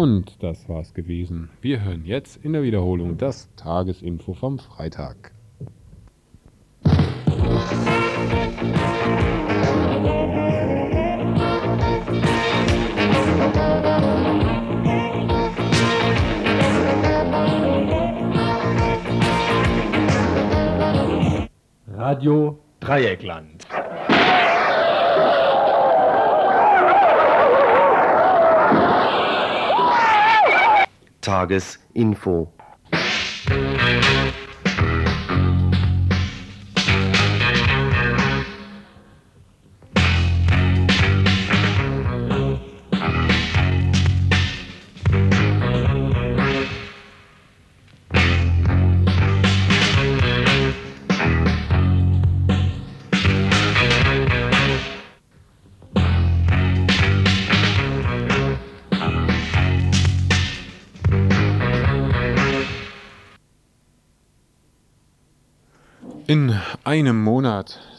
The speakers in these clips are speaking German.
Und das war's gewesen. Wir hören jetzt in der Wiederholung das Tagesinfo vom Freitag. Radio Dreieckland. Tagesinfo.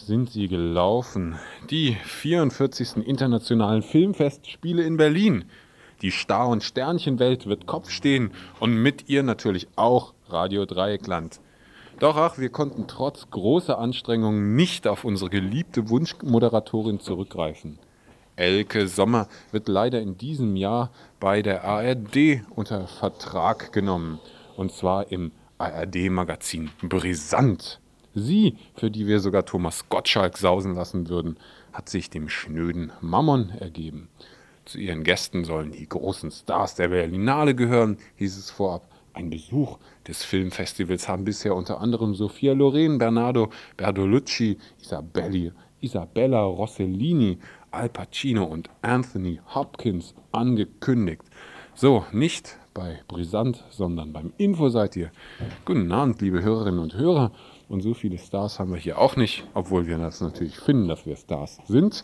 Sind sie gelaufen. Die 44. Internationalen Filmfestspiele in Berlin. Die Star- und Sternchenwelt wird Kopf stehen und mit ihr natürlich auch Radio Dreieckland. Doch ach, wir konnten trotz großer Anstrengungen nicht auf unsere geliebte Wunschmoderatorin zurückgreifen. Elke Sommer wird leider in diesem Jahr bei der ARD unter Vertrag genommen. Und zwar im ARD-Magazin Brisant. Sie, für die wir sogar Thomas Gottschalk sausen lassen würden, hat sich dem schnöden Mammon ergeben. Zu ihren Gästen sollen die großen Stars der Berlinale gehören, hieß es vorab. Ein Besuch des Filmfestivals haben bisher unter anderem Sophia Loren, Bernardo Bertolucci, Isabelli, Isabella Rossellini, Al Pacino und Anthony Hopkins angekündigt. So, nicht bei Brisant, sondern beim Info seid ihr. Guten Abend, liebe Hörerinnen und Hörer. Und so viele Stars haben wir hier auch nicht, obwohl wir das natürlich finden, dass wir Stars sind.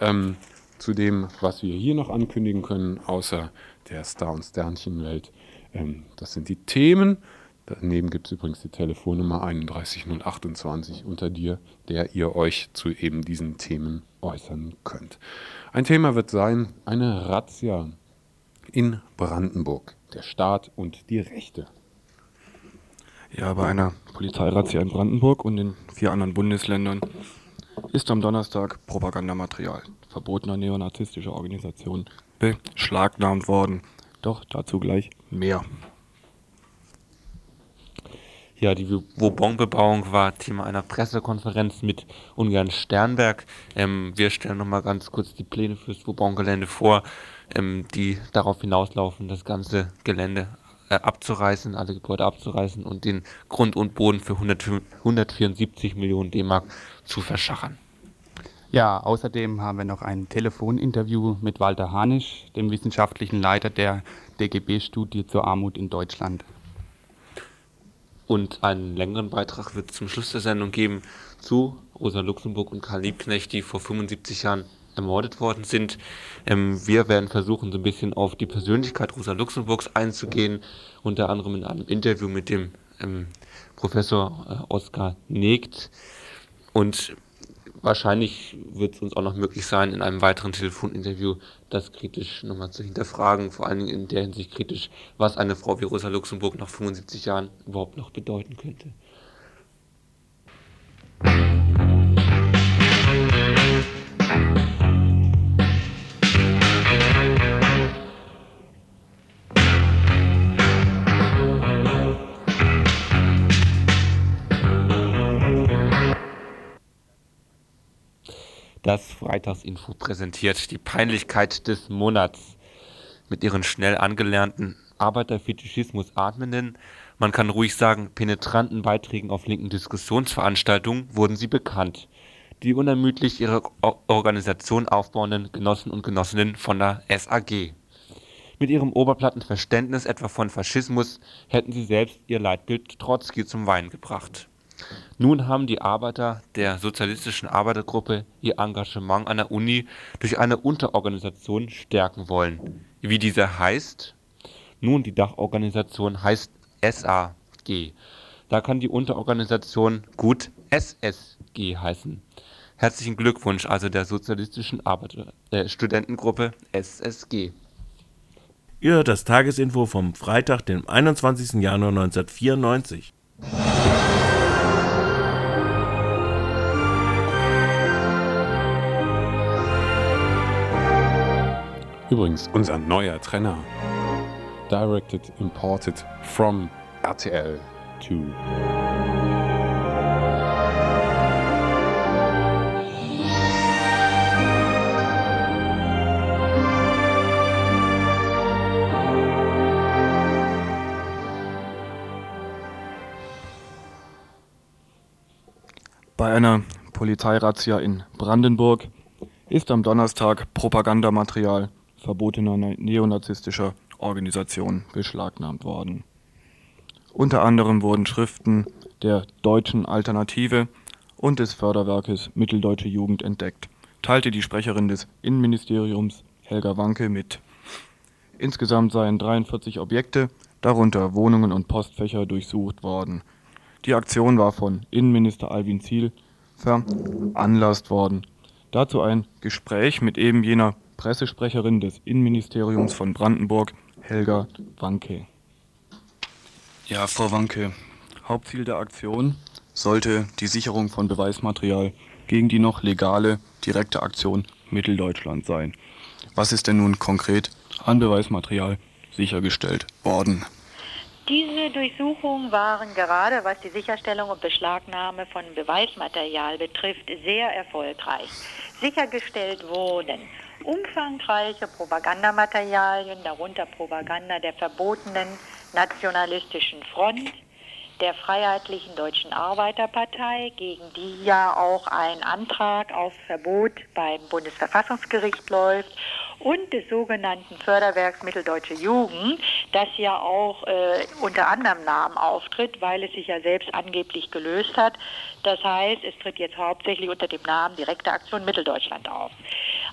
Ähm, zu dem, was wir hier noch ankündigen können, außer der Star- und Sternchenwelt. Ähm, das sind die Themen. Daneben gibt es übrigens die Telefonnummer 31028, unter dir, der ihr euch zu eben diesen Themen äußern könnt. Ein Thema wird sein, eine Razzia in Brandenburg, der Staat und die Rechte. Ja, bei einer Polizeirazzia in Brandenburg und in vier anderen Bundesländern ist am Donnerstag Propagandamaterial verbotener neonazistischer Organisation beschlagnahmt worden. Doch dazu gleich mehr. Ja, die Vauban-Bebauung war Thema einer Pressekonferenz mit Ungarn Sternberg. Ähm, wir stellen nochmal ganz kurz die Pläne fürs Vauban-Gelände vor, ähm, die darauf hinauslaufen, das ganze Gelände äh, abzureißen, alle Gebäude abzureißen und den Grund und Boden für 100, 174 Millionen D-Mark zu verschachern. Ja, außerdem haben wir noch ein Telefoninterview mit Walter Hanisch, dem wissenschaftlichen Leiter der DGB-Studie zur Armut in Deutschland. Und einen längeren Beitrag wird es zum Schluss der Sendung geben zu Rosa Luxemburg und Karl Liebknecht, die vor 75 Jahren ermordet worden sind. Ähm, wir werden versuchen, so ein bisschen auf die Persönlichkeit Rosa Luxemburgs einzugehen, unter anderem in einem Interview mit dem ähm, Professor äh, Oskar Negt. Und wahrscheinlich wird es uns auch noch möglich sein, in einem weiteren Telefoninterview das kritisch nochmal zu hinterfragen, vor allen Dingen in der Hinsicht kritisch, was eine Frau wie Rosa Luxemburg nach 75 Jahren überhaupt noch bedeuten könnte. Das Freitagsinfo präsentiert die Peinlichkeit des Monats. Mit ihren schnell angelernten Arbeiterfetischismus atmenden, man kann ruhig sagen penetranten Beiträgen auf linken Diskussionsveranstaltungen wurden sie bekannt. Die unermüdlich ihre Organisation aufbauenden Genossen und Genossinnen von der SAG. Mit ihrem oberplatten Verständnis etwa von Faschismus hätten sie selbst ihr Leitbild Trotzki zum Weinen gebracht. Nun haben die Arbeiter der Sozialistischen Arbeitergruppe ihr Engagement an der Uni durch eine Unterorganisation stärken wollen. Wie diese heißt? Nun, die Dachorganisation heißt SAG. Da kann die Unterorganisation gut SSG heißen. Herzlichen Glückwunsch also der Sozialistischen Arbeiter äh, Studentengruppe SSG. Ihr hört das Tagesinfo vom Freitag, dem 21. Januar 1994. Übrigens, unser neuer Trainer. Directed, imported from RTL 2. Bei einer Polizeirazzia in Brandenburg ist am Donnerstag Propagandamaterial verbotener ne- neonazistischer Organisationen beschlagnahmt worden. Unter anderem wurden Schriften der Deutschen Alternative und des Förderwerkes Mitteldeutsche Jugend entdeckt, teilte die Sprecherin des Innenministeriums Helga Wanke mit. Insgesamt seien 43 Objekte, darunter Wohnungen und Postfächer, durchsucht worden. Die Aktion war von Innenminister Alwin Ziel veranlasst worden. Dazu ein Gespräch mit eben jener Pressesprecherin des Innenministeriums von Brandenburg, Helga Wanke. Ja, Frau Wanke, Hauptziel der Aktion sollte die Sicherung von Beweismaterial gegen die noch legale direkte Aktion Mitteldeutschland sein. Was ist denn nun konkret an Beweismaterial sichergestellt worden? Diese Durchsuchungen waren gerade, was die Sicherstellung und Beschlagnahme von Beweismaterial betrifft, sehr erfolgreich. Sichergestellt wurden umfangreiche Propagandamaterialien, darunter Propaganda der verbotenen nationalistischen Front, der Freiheitlichen Deutschen Arbeiterpartei, gegen die ja auch ein Antrag auf Verbot beim Bundesverfassungsgericht läuft, und des sogenannten Förderwerks Mitteldeutsche Jugend, das ja auch äh, unter anderem Namen auftritt, weil es sich ja selbst angeblich gelöst hat. Das heißt, es tritt jetzt hauptsächlich unter dem Namen Direkte Aktion Mitteldeutschland auf.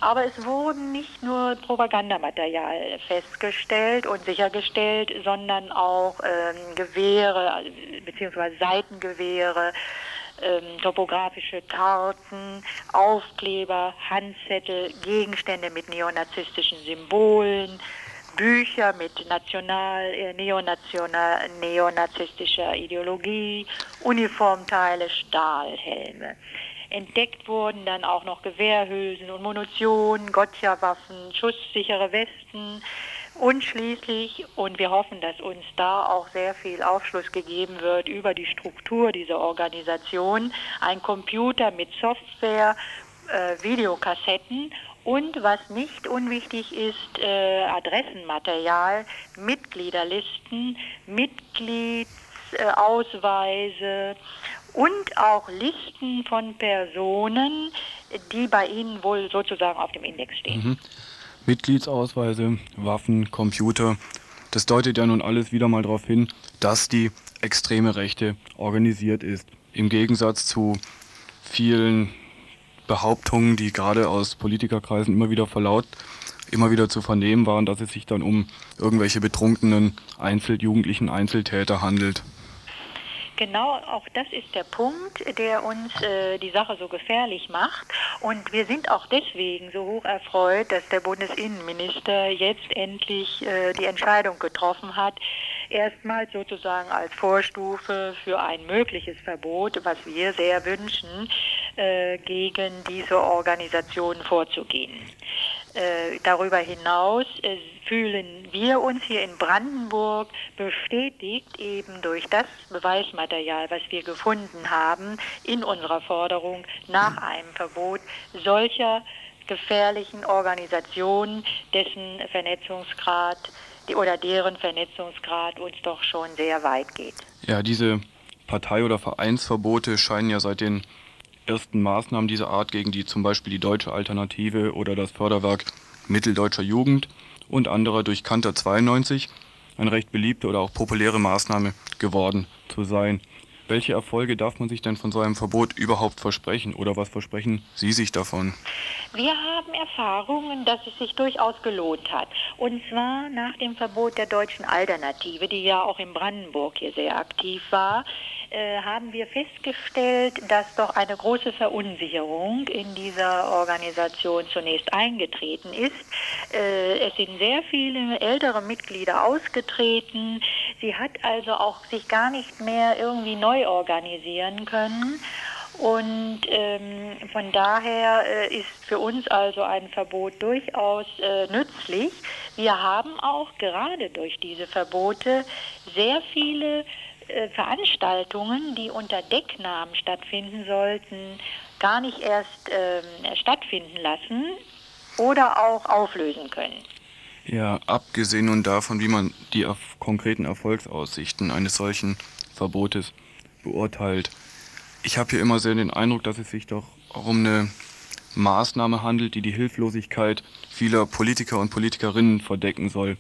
Aber es wurden nicht nur Propagandamaterial festgestellt und sichergestellt, sondern auch ähm, Gewehre bzw. Seitengewehre, ähm, topografische Karten, Aufkleber, Handzettel, Gegenstände mit neonazistischen Symbolen, Bücher mit national, äh, neonational, neonazistischer Ideologie, Uniformteile, Stahlhelme. Entdeckt wurden dann auch noch Gewehrhülsen und Munition, Gotcha-Waffen, schusssichere Westen, und schließlich, und wir hoffen, dass uns da auch sehr viel Aufschluss gegeben wird über die Struktur dieser Organisation, ein Computer mit Software, äh, Videokassetten und was nicht unwichtig ist, äh, Adressenmaterial, Mitgliederlisten, Mitgliedsausweise und auch Listen von Personen, die bei Ihnen wohl sozusagen auf dem Index stehen. Mhm. Mitgliedsausweise, Waffen, Computer. Das deutet ja nun alles wieder mal darauf hin, dass die extreme Rechte organisiert ist. Im Gegensatz zu vielen Behauptungen, die gerade aus Politikerkreisen immer wieder verlaut, immer wieder zu vernehmen waren, dass es sich dann um irgendwelche betrunkenen Einzeljugendlichen Einzeltäter handelt. Genau, auch das ist der Punkt, der uns äh, die Sache so gefährlich macht. Und wir sind auch deswegen so hoch erfreut, dass der Bundesinnenminister jetzt endlich äh, die Entscheidung getroffen hat, erstmals sozusagen als Vorstufe für ein mögliches Verbot, was wir sehr wünschen, äh, gegen diese Organisation vorzugehen. Äh, darüber hinaus äh, fühlen wir uns hier in Brandenburg bestätigt eben durch das Beweismaterial, was wir gefunden haben in unserer Forderung nach einem Verbot solcher gefährlichen Organisationen, dessen Vernetzungsgrad oder deren Vernetzungsgrad uns doch schon sehr weit geht. Ja, diese Partei- oder Vereinsverbote scheinen ja seit den ersten Maßnahmen dieser Art gegen die zum Beispiel die Deutsche Alternative oder das Förderwerk Mitteldeutscher Jugend und anderer durch Kanter 92 eine recht beliebte oder auch populäre Maßnahme geworden zu sein. Welche Erfolge darf man sich denn von so einem Verbot überhaupt versprechen oder was versprechen Sie sich davon? Wir haben Erfahrungen, dass es sich durchaus gelohnt hat. Und zwar nach dem Verbot der deutschen Alternative, die ja auch in Brandenburg hier sehr aktiv war, äh, haben wir festgestellt, dass doch eine große Verunsicherung in dieser Organisation zunächst eingetreten ist. Äh, es sind sehr viele ältere Mitglieder ausgetreten. Sie hat also auch sich gar nicht mehr irgendwie neu organisieren können. Und ähm, von daher äh, ist für uns also ein Verbot durchaus äh, nützlich. Wir haben auch gerade durch diese Verbote sehr viele Veranstaltungen, die unter Decknamen stattfinden sollten, gar nicht erst ähm, stattfinden lassen oder auch auflösen können. Ja, abgesehen nun davon, wie man die konkreten Erfolgsaussichten eines solchen Verbotes beurteilt. Ich habe hier immer sehr den Eindruck, dass es sich doch um eine Maßnahme handelt, die die Hilflosigkeit vieler Politiker und Politikerinnen verdecken soll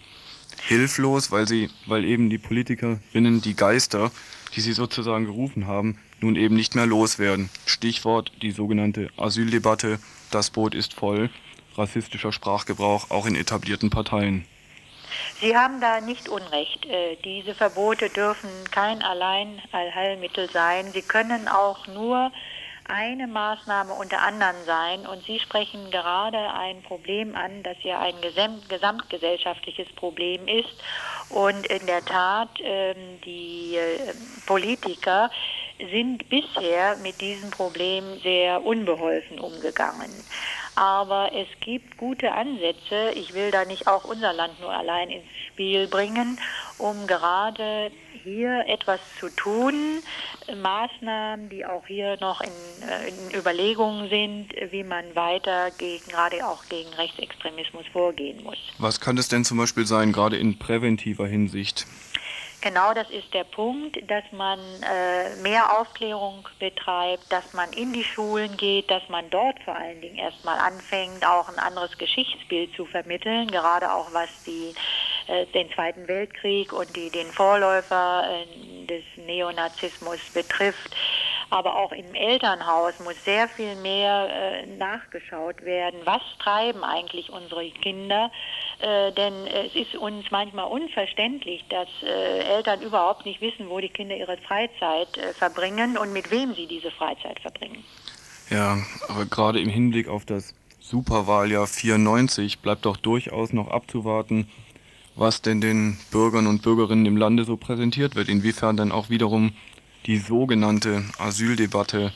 hilflos, weil sie, weil eben die Politikerinnen die Geister, die sie sozusagen gerufen haben, nun eben nicht mehr loswerden. Stichwort die sogenannte Asyldebatte, das Boot ist voll, rassistischer Sprachgebrauch auch in etablierten Parteien. Sie haben da nicht Unrecht. Äh, diese Verbote dürfen kein Alleinheilmittel sein. Sie können auch nur eine Maßnahme unter anderem sein. Und Sie sprechen gerade ein Problem an, das ja ein gesamtgesellschaftliches Problem ist. Und in der Tat, ähm, die äh, Politiker sind bisher mit diesem Problem sehr unbeholfen umgegangen. Aber es gibt gute Ansätze. Ich will da nicht auch unser Land nur allein ins Spiel bringen, um gerade hier etwas zu tun, Maßnahmen, die auch hier noch in, äh, in Überlegungen sind, wie man weiter gegen, gerade auch gegen Rechtsextremismus vorgehen muss. Was kann das denn zum Beispiel sein, gerade in präventiver Hinsicht? Genau das ist der Punkt, dass man äh, mehr Aufklärung betreibt, dass man in die Schulen geht, dass man dort vor allen Dingen erstmal anfängt, auch ein anderes Geschichtsbild zu vermitteln, gerade auch was die, äh, den Zweiten Weltkrieg und die, den Vorläufer äh, des Neonazismus betrifft aber auch im Elternhaus muss sehr viel mehr äh, nachgeschaut werden. Was treiben eigentlich unsere Kinder? Äh, denn es ist uns manchmal unverständlich, dass äh, Eltern überhaupt nicht wissen, wo die Kinder ihre Freizeit äh, verbringen und mit wem sie diese Freizeit verbringen. Ja, aber gerade im Hinblick auf das Superwahljahr 94 bleibt doch durchaus noch abzuwarten, was denn den Bürgern und Bürgerinnen im Lande so präsentiert wird, inwiefern dann auch wiederum die sogenannte Asyldebatte,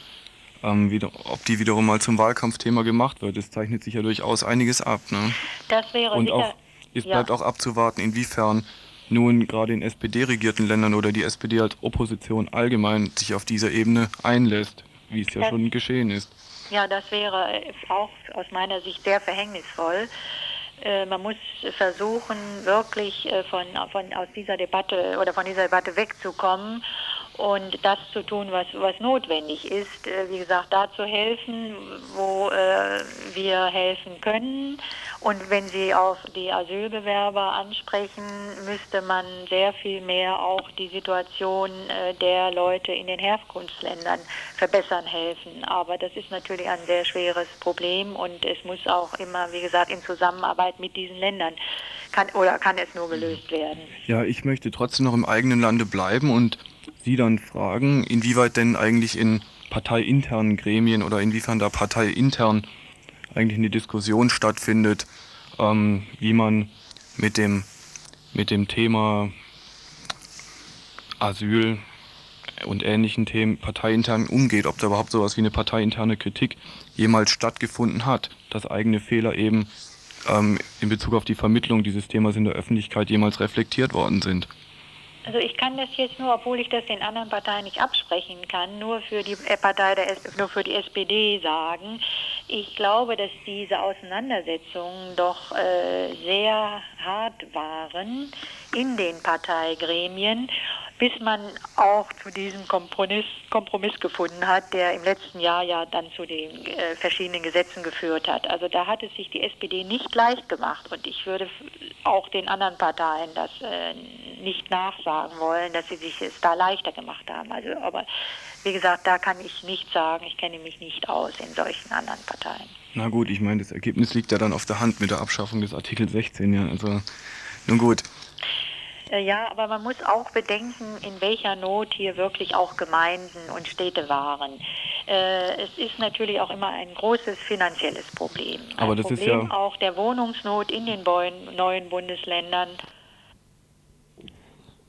ähm, wieder, ob die wiederum mal zum Wahlkampfthema gemacht wird. Es zeichnet sich ja durchaus einiges ab. Ne? Das wäre Und sicher, auch, es ja. bleibt auch abzuwarten, inwiefern nun gerade in SPD-regierten Ländern oder die SPD als Opposition allgemein sich auf dieser Ebene einlässt, wie es ja Das- schon geschehen ist. Ja, das wäre auch aus meiner Sicht sehr verhängnisvoll. Äh, Man muss versuchen, wirklich äh, von, von, aus dieser Debatte oder von dieser Debatte wegzukommen und das zu tun, was, was notwendig ist. Äh, Wie gesagt, da zu helfen, wo äh, wir helfen können. Und wenn Sie auf die Asylbewerber ansprechen, müsste man sehr viel mehr auch die Situation äh, der Leute in den Herkunftsländern verbessern helfen. Aber das ist natürlich ein sehr schweres Problem und es muss auch immer, wie gesagt, in Zusammenarbeit mit diesen Ländern kann oder kann es nur gelöst werden. Ja, ich möchte trotzdem noch im eigenen Lande bleiben und Sie dann fragen, inwieweit denn eigentlich in parteiinternen Gremien oder inwiefern da parteiintern eigentlich eine Diskussion stattfindet, ähm, wie man mit dem, mit dem Thema Asyl und ähnlichen Themen parteiintern umgeht, ob da überhaupt sowas wie eine parteiinterne Kritik jemals stattgefunden hat, dass eigene Fehler eben ähm, in Bezug auf die Vermittlung dieses Themas in der Öffentlichkeit jemals reflektiert worden sind. Also ich kann das jetzt nur, obwohl ich das den anderen Parteien nicht absprechen kann, nur für die äh, Partei der nur für die SPD sagen. Ich glaube, dass diese Auseinandersetzungen doch äh, sehr hart waren in den Parteigremien, bis man auch zu diesem Kompromiss, Kompromiss gefunden hat, der im letzten Jahr ja dann zu den äh, verschiedenen Gesetzen geführt hat. Also da hat es sich die SPD nicht leicht gemacht und ich würde auch den anderen Parteien das äh, nicht nachsagen wollen, dass sie sich es da leichter gemacht haben. Also, aber wie gesagt, da kann ich nichts sagen. Ich kenne mich nicht aus in solchen anderen Parteien. Na gut, ich meine, das Ergebnis liegt ja dann auf der Hand mit der Abschaffung des Artikel 16, ja. Also, nun gut. Äh, Ja, aber man muss auch bedenken, in welcher Not hier wirklich auch Gemeinden und Städte waren. Äh, es ist natürlich auch immer ein großes finanzielles Problem. Ein Aber das ist Problem ja- auch der Wohnungsnot in den neuen Bundesländern.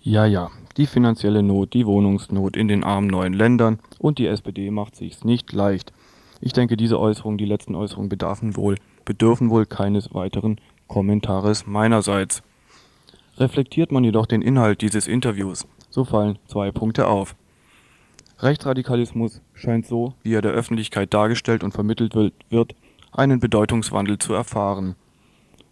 Ja, ja, die finanzielle Not, die Wohnungsnot in den armen neuen Ländern und die SPD macht sich's nicht leicht. Ich denke, diese Äußerungen, die letzten Äußerungen bedarfen wohl, bedürfen wohl keines weiteren Kommentares meinerseits. Reflektiert man jedoch den Inhalt dieses Interviews, so fallen zwei Punkte auf. Rechtsradikalismus scheint so, wie er der Öffentlichkeit dargestellt und vermittelt wird, einen Bedeutungswandel zu erfahren.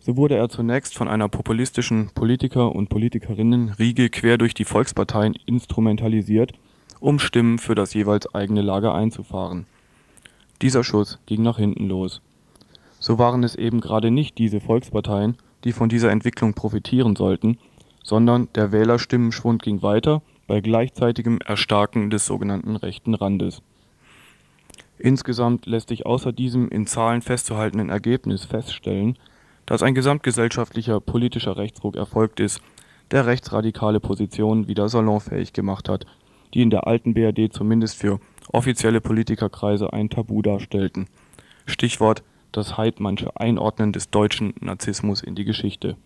So wurde er zunächst von einer populistischen Politiker- und Politikerinnen-Riege quer durch die Volksparteien instrumentalisiert, um Stimmen für das jeweils eigene Lager einzufahren. Dieser Schuss ging nach hinten los. So waren es eben gerade nicht diese Volksparteien, die von dieser Entwicklung profitieren sollten, sondern der Wählerstimmenschwund ging weiter bei gleichzeitigem Erstarken des sogenannten rechten Randes. Insgesamt lässt sich außer diesem in Zahlen festzuhaltenden Ergebnis feststellen, dass ein gesamtgesellschaftlicher politischer Rechtsruck erfolgt ist, der rechtsradikale Positionen wieder salonfähig gemacht hat, die in der alten BRD zumindest für offizielle Politikerkreise ein Tabu darstellten. Stichwort das Heidmannsche Einordnen des deutschen Narzissmus in die Geschichte.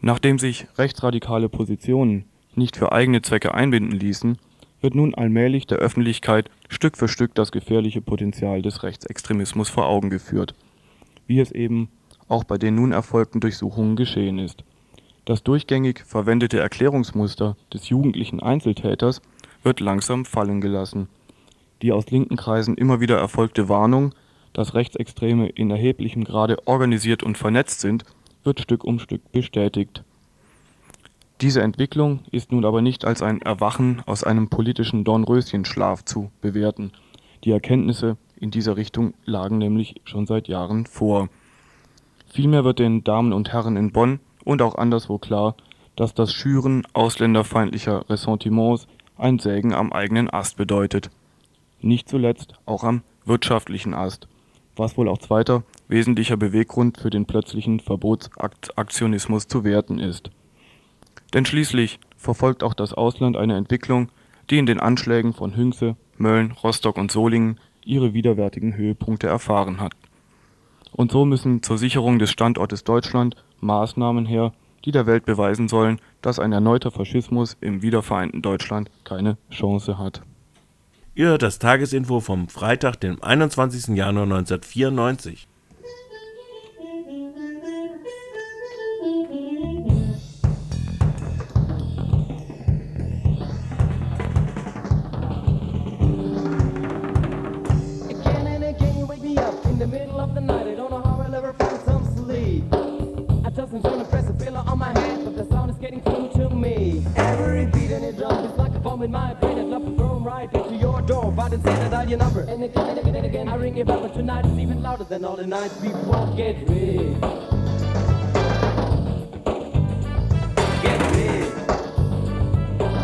Nachdem sich rechtsradikale Positionen nicht für eigene Zwecke einbinden ließen, wird nun allmählich der Öffentlichkeit Stück für Stück das gefährliche Potenzial des Rechtsextremismus vor Augen geführt, wie es eben auch bei den nun erfolgten Durchsuchungen geschehen ist. Das durchgängig verwendete Erklärungsmuster des jugendlichen Einzeltäters wird langsam fallen gelassen. Die aus linken Kreisen immer wieder erfolgte Warnung, dass Rechtsextreme in erheblichem Grade organisiert und vernetzt sind, wird Stück um Stück bestätigt. Diese Entwicklung ist nun aber nicht als ein Erwachen aus einem politischen Dornröschenschlaf zu bewerten. Die Erkenntnisse in dieser Richtung lagen nämlich schon seit Jahren vor. Vielmehr wird den Damen und Herren in Bonn und auch anderswo klar, dass das Schüren ausländerfeindlicher Ressentiments ein Sägen am eigenen Ast bedeutet. Nicht zuletzt auch am wirtschaftlichen Ast, was wohl auch zweiter wesentlicher Beweggrund für den plötzlichen Verbotsaktionismus zu werten ist. Denn schließlich verfolgt auch das Ausland eine Entwicklung, die in den Anschlägen von Hünxe, Mölln, Rostock und Solingen ihre widerwärtigen Höhepunkte erfahren hat. Und so müssen zur Sicherung des Standortes Deutschland Maßnahmen her, die der Welt beweisen sollen, dass ein erneuter Faschismus im wiedervereinten Deutschland keine Chance hat. Ihr hört das Tagesinfo vom Freitag, dem 21. Januar 1994. Again and again you wake me up in my head, door, but instead I dial your number. And again and again and again I ring it back, but tonight it's even louder than all the nights before. Get rid. Get rid.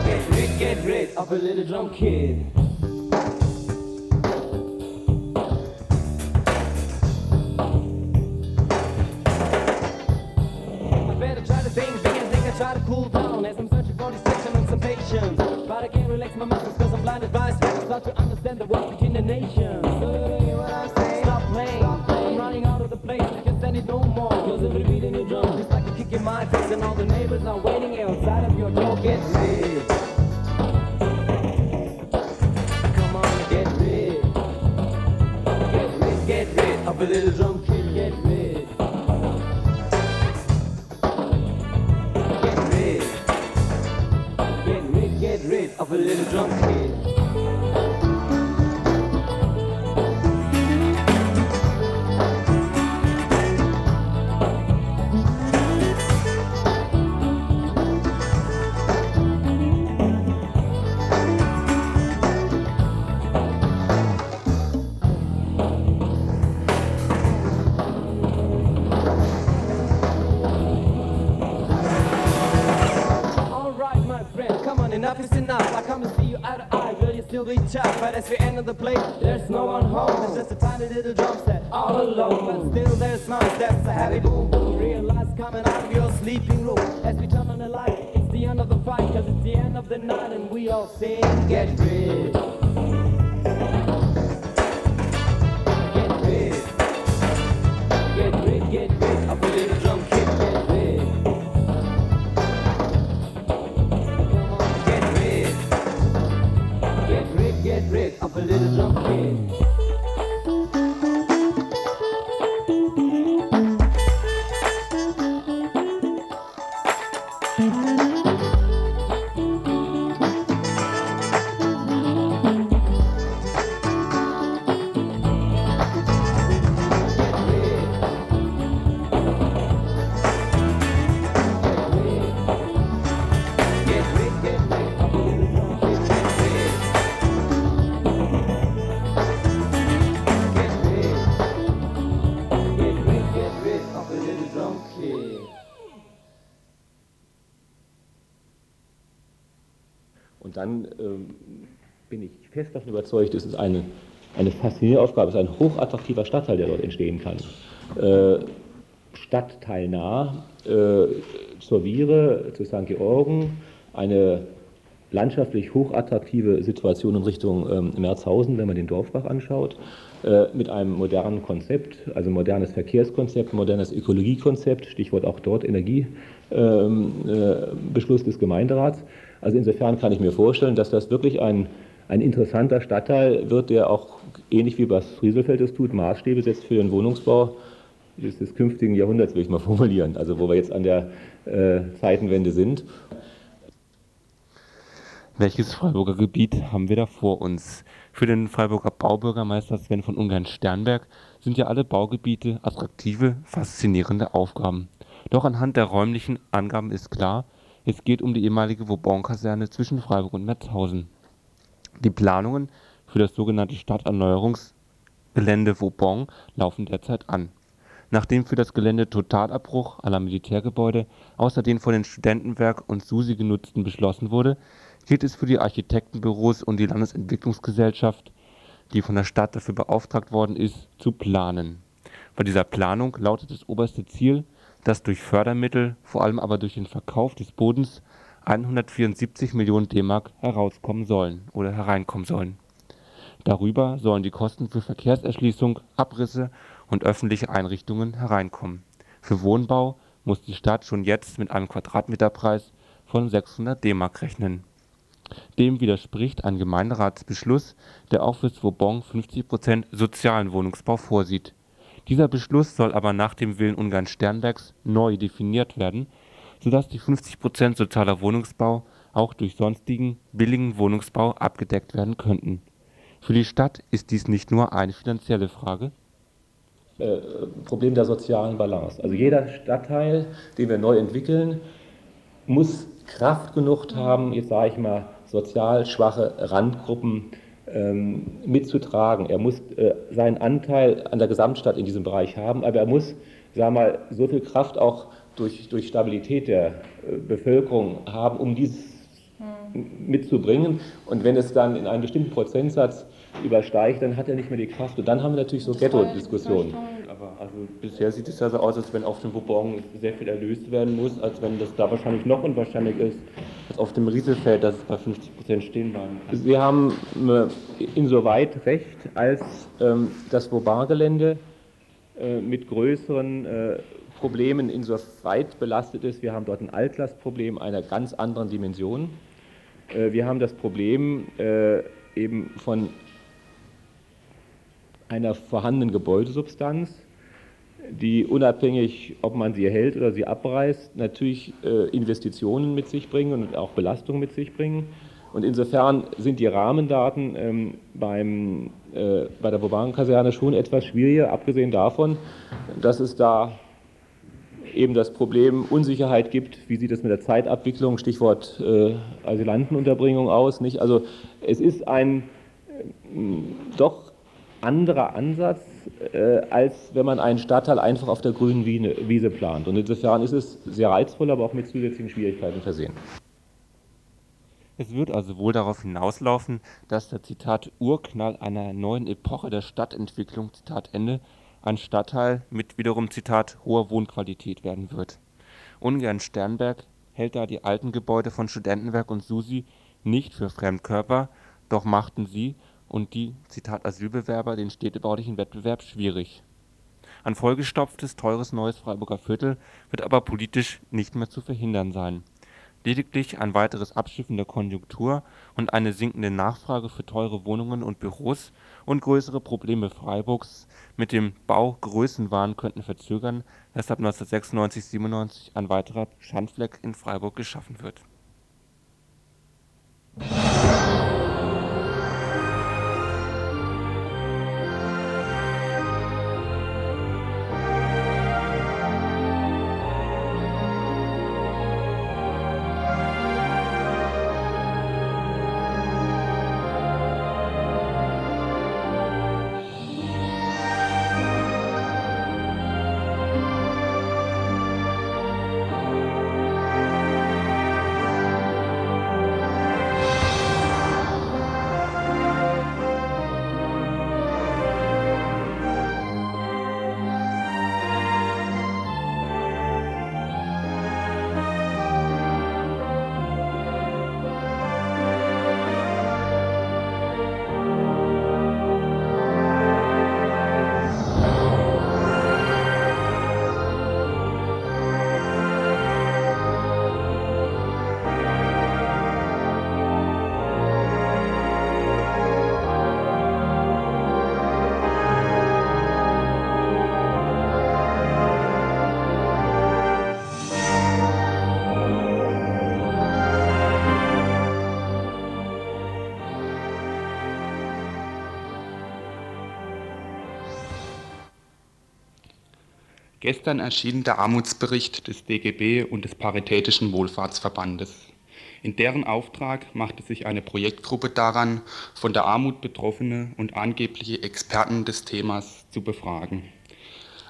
Get rid, get rid of a little drum kid. I better try to think big and think try to cool down as I'm But I can't relax my muscles cause I'm blinded by stress. Start to understand the world between the nations. Stop playing. I'm running out of the place. I can't stand it no more. Cause every beat in your drum is like a kick in my face. And all the neighbors are waiting outside of your door. Get rid. Come on, get rid. Get rid, get rid of a little drum kabul edeceğim. Be tough. But as we enter the place, there's no one home. It's just a tiny little drum set, all alone. But still there's smiles, that's a happy boom. Realize coming out of your sleeping room. As we turn on the light, it's the end of the fight, cause it's the end of the night, and we all sing, get rich. Fest davon überzeugt, es ist eine, eine faszinierende Aufgabe, es ist ein hochattraktiver Stadtteil, der dort entstehen kann. Äh, stadtteilnah äh, zur Viere, zu St. Georgen, eine landschaftlich hochattraktive Situation in Richtung ähm, Merzhausen, wenn man den Dorfbach anschaut, äh, mit einem modernen Konzept, also modernes Verkehrskonzept, modernes Ökologiekonzept, Stichwort auch dort Energiebeschluss ähm, äh, des Gemeinderats. Also insofern kann ich mir vorstellen, dass das wirklich ein, ein interessanter Stadtteil wird, der auch ähnlich wie was Frieselfeld es tut, Maßstäbe setzt für den Wohnungsbau des, des künftigen Jahrhunderts, will ich mal formulieren, also wo wir jetzt an der äh, Zeitenwende sind. Welches Freiburger Gebiet haben wir da vor uns? Für den Freiburger Baubürgermeister Sven von Ungern-Sternberg sind ja alle Baugebiete attraktive, faszinierende Aufgaben. Doch anhand der räumlichen Angaben ist klar, es geht um die ehemalige Vauban-Kaserne zwischen Freiburg und Metzhausen. Die Planungen für das sogenannte Stadterneuerungsgelände Vauban laufen derzeit an. Nachdem für das Gelände Totalabbruch aller Militärgebäude außer den von den Studentenwerk und SUSI genutzten beschlossen wurde, gilt es für die Architektenbüros und die Landesentwicklungsgesellschaft, die von der Stadt dafür beauftragt worden ist, zu planen. Bei dieser Planung lautet das oberste Ziel, dass durch Fördermittel, vor allem aber durch den Verkauf des Bodens, 174 Millionen D-Mark herauskommen sollen oder hereinkommen sollen. Darüber sollen die Kosten für Verkehrserschließung, Abrisse und öffentliche Einrichtungen hereinkommen. Für Wohnbau muss die Stadt schon jetzt mit einem Quadratmeterpreis von 600 D-Mark rechnen. Dem widerspricht ein Gemeinderatsbeschluss, der auch für Swobon 50% sozialen Wohnungsbau vorsieht. Dieser Beschluss soll aber nach dem Willen Ungarn Sternbergs neu definiert werden, sodass die 50% sozialer Wohnungsbau auch durch sonstigen billigen Wohnungsbau abgedeckt werden könnten. Für die Stadt ist dies nicht nur eine finanzielle Frage, äh, Problem der sozialen Balance. Also jeder Stadtteil, den wir neu entwickeln, muss Kraft genug haben, jetzt sage ich mal, sozial schwache Randgruppen ähm, mitzutragen. Er muss äh, seinen Anteil an der Gesamtstadt in diesem Bereich haben, aber er muss, wir mal, so viel Kraft auch durch, durch Stabilität der äh, Bevölkerung haben, um dieses mitzubringen. Und wenn es dann in einem bestimmten Prozentsatz übersteigt, dann hat er nicht mehr die Kraft. Und dann haben wir natürlich so Ghetto-Diskussionen. Aber also bisher sieht es ja so aus, als wenn auf dem Vauban sehr viel erlöst werden muss, als wenn das da wahrscheinlich noch unwahrscheinlich ist, als auf dem Rieselfeld, dass es bei 50 Prozent stehen bleiben kann. Sie haben äh, insoweit recht, als ähm, das Vauban-Gelände äh, mit größeren äh, Problemen insoweit belastet ist. Wir haben dort ein Altlastproblem einer ganz anderen Dimension. Äh, wir haben das Problem äh, eben von einer vorhandenen Gebäudesubstanz, die unabhängig, ob man sie erhält oder sie abreißt, natürlich äh, Investitionen mit sich bringen und auch Belastungen mit sich bringen. Und insofern sind die Rahmendaten ähm, beim, bei der Boban-Kaserne schon etwas schwieriger, abgesehen davon, dass es da eben das Problem Unsicherheit gibt, wie sieht es mit der Zeitabwicklung, Stichwort äh, Asylantenunterbringung aus. Nicht? Also es ist ein äh, doch anderer Ansatz, äh, als wenn man einen Stadtteil einfach auf der grünen Wiese plant. Und insofern ist es sehr reizvoll, aber auch mit zusätzlichen Schwierigkeiten versehen. Es wird also wohl darauf hinauslaufen, dass der Zitat Urknall einer neuen Epoche der Stadtentwicklung Zitat Ende ein Stadtteil mit wiederum Zitat hoher Wohnqualität werden wird. Ungern Sternberg hält da die alten Gebäude von Studentenwerk und Susi nicht für Fremdkörper, doch machten sie und die Zitat Asylbewerber den städtebaulichen Wettbewerb schwierig. Ein vollgestopftes, teures neues Freiburger Viertel wird aber politisch nicht mehr zu verhindern sein. Lediglich ein weiteres Abschiffen der Konjunktur und eine sinkende Nachfrage für teure Wohnungen und Büros und größere Probleme Freiburgs mit dem Baugrößenwahn könnten verzögern, weshalb 1996 / 97 ein weiterer Schandfleck in Freiburg geschaffen wird. Gestern erschien der Armutsbericht des DGB und des Paritätischen Wohlfahrtsverbandes. In deren Auftrag machte sich eine Projektgruppe daran, von der Armut Betroffene und angebliche Experten des Themas zu befragen.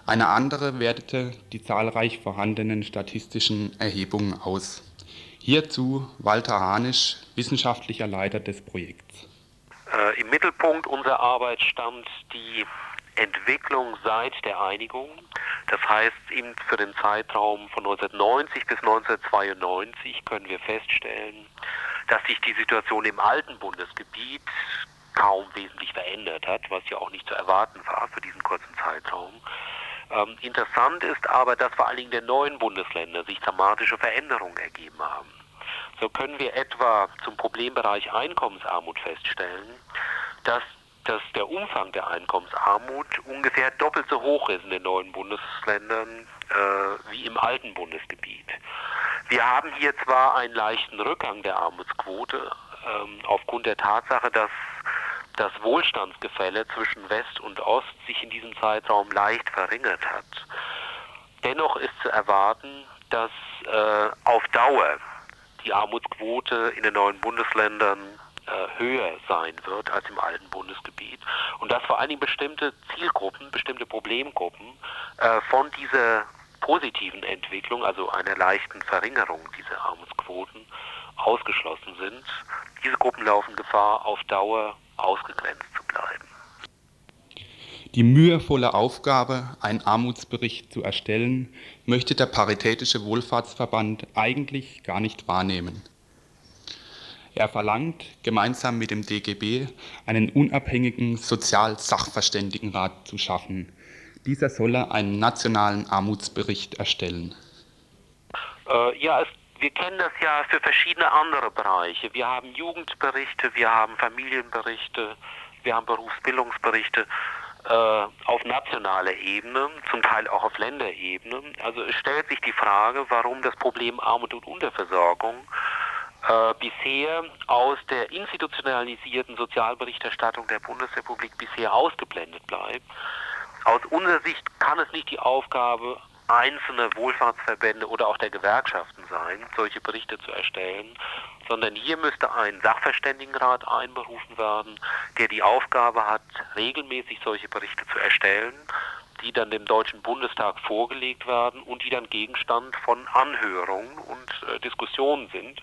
Eine andere wertete die zahlreich vorhandenen statistischen Erhebungen aus. Hierzu Walter Hanisch, wissenschaftlicher Leiter des Projekts. Äh, Im Mittelpunkt unserer Arbeit stand die Entwicklung seit der Einigung. Das heißt, für den Zeitraum von 1990 bis 1992 können wir feststellen, dass sich die Situation im alten Bundesgebiet kaum wesentlich verändert hat, was ja auch nicht zu erwarten war für diesen kurzen Zeitraum. Ähm, interessant ist aber, dass vor allen Dingen der neuen Bundesländer sich dramatische Veränderungen ergeben haben. So können wir etwa zum Problembereich Einkommensarmut feststellen, dass dass der Umfang der Einkommensarmut ungefähr doppelt so hoch ist in den neuen Bundesländern äh, wie im alten Bundesgebiet. Wir haben hier zwar einen leichten Rückgang der Armutsquote ähm, aufgrund der Tatsache, dass das Wohlstandsgefälle zwischen West und Ost sich in diesem Zeitraum leicht verringert hat. Dennoch ist zu erwarten, dass äh, auf Dauer die Armutsquote in den neuen Bundesländern äh, höher sein wird als im alten Bundesgebiet und dass vor allen Dingen bestimmte Zielgruppen, bestimmte Problemgruppen äh, von dieser positiven Entwicklung, also einer leichten Verringerung dieser Armutsquoten, ausgeschlossen sind. Diese Gruppen laufen Gefahr, auf Dauer ausgegrenzt zu bleiben. Die mühevolle Aufgabe, einen Armutsbericht zu erstellen, möchte der Paritätische Wohlfahrtsverband eigentlich gar nicht wahrnehmen. Er verlangt gemeinsam mit dem DGB einen unabhängigen Sozialsachverständigenrat zu schaffen. Dieser solle einen nationalen Armutsbericht erstellen. Äh, ja, es, wir kennen das ja für verschiedene andere Bereiche. Wir haben Jugendberichte, wir haben Familienberichte, wir haben Berufsbildungsberichte äh, auf nationaler Ebene, zum Teil auch auf Länderebene. Also stellt sich die Frage, warum das Problem Armut und Unterversorgung äh, bisher aus der institutionalisierten Sozialberichterstattung der Bundesrepublik bisher ausgeblendet bleibt. Aus unserer Sicht kann es nicht die Aufgabe einzelner Wohlfahrtsverbände oder auch der Gewerkschaften sein, solche Berichte zu erstellen, sondern hier müsste ein Sachverständigenrat einberufen werden, der die Aufgabe hat, regelmäßig solche Berichte zu erstellen die dann dem Deutschen Bundestag vorgelegt werden und die dann Gegenstand von Anhörungen und äh, Diskussionen sind.